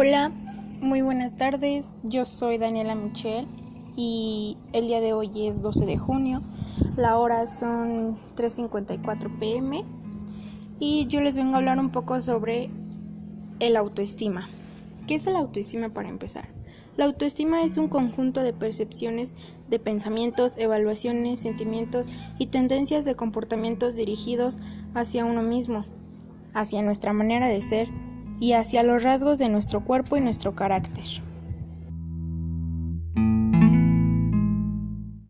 Hola, muy buenas tardes. Yo soy Daniela Michel y el día de hoy es 12 de junio. La hora son 3:54 pm y yo les vengo a hablar un poco sobre el autoestima. ¿Qué es la autoestima para empezar? La autoestima es un conjunto de percepciones, de pensamientos, evaluaciones, sentimientos y tendencias de comportamientos dirigidos hacia uno mismo, hacia nuestra manera de ser y hacia los rasgos de nuestro cuerpo y nuestro carácter.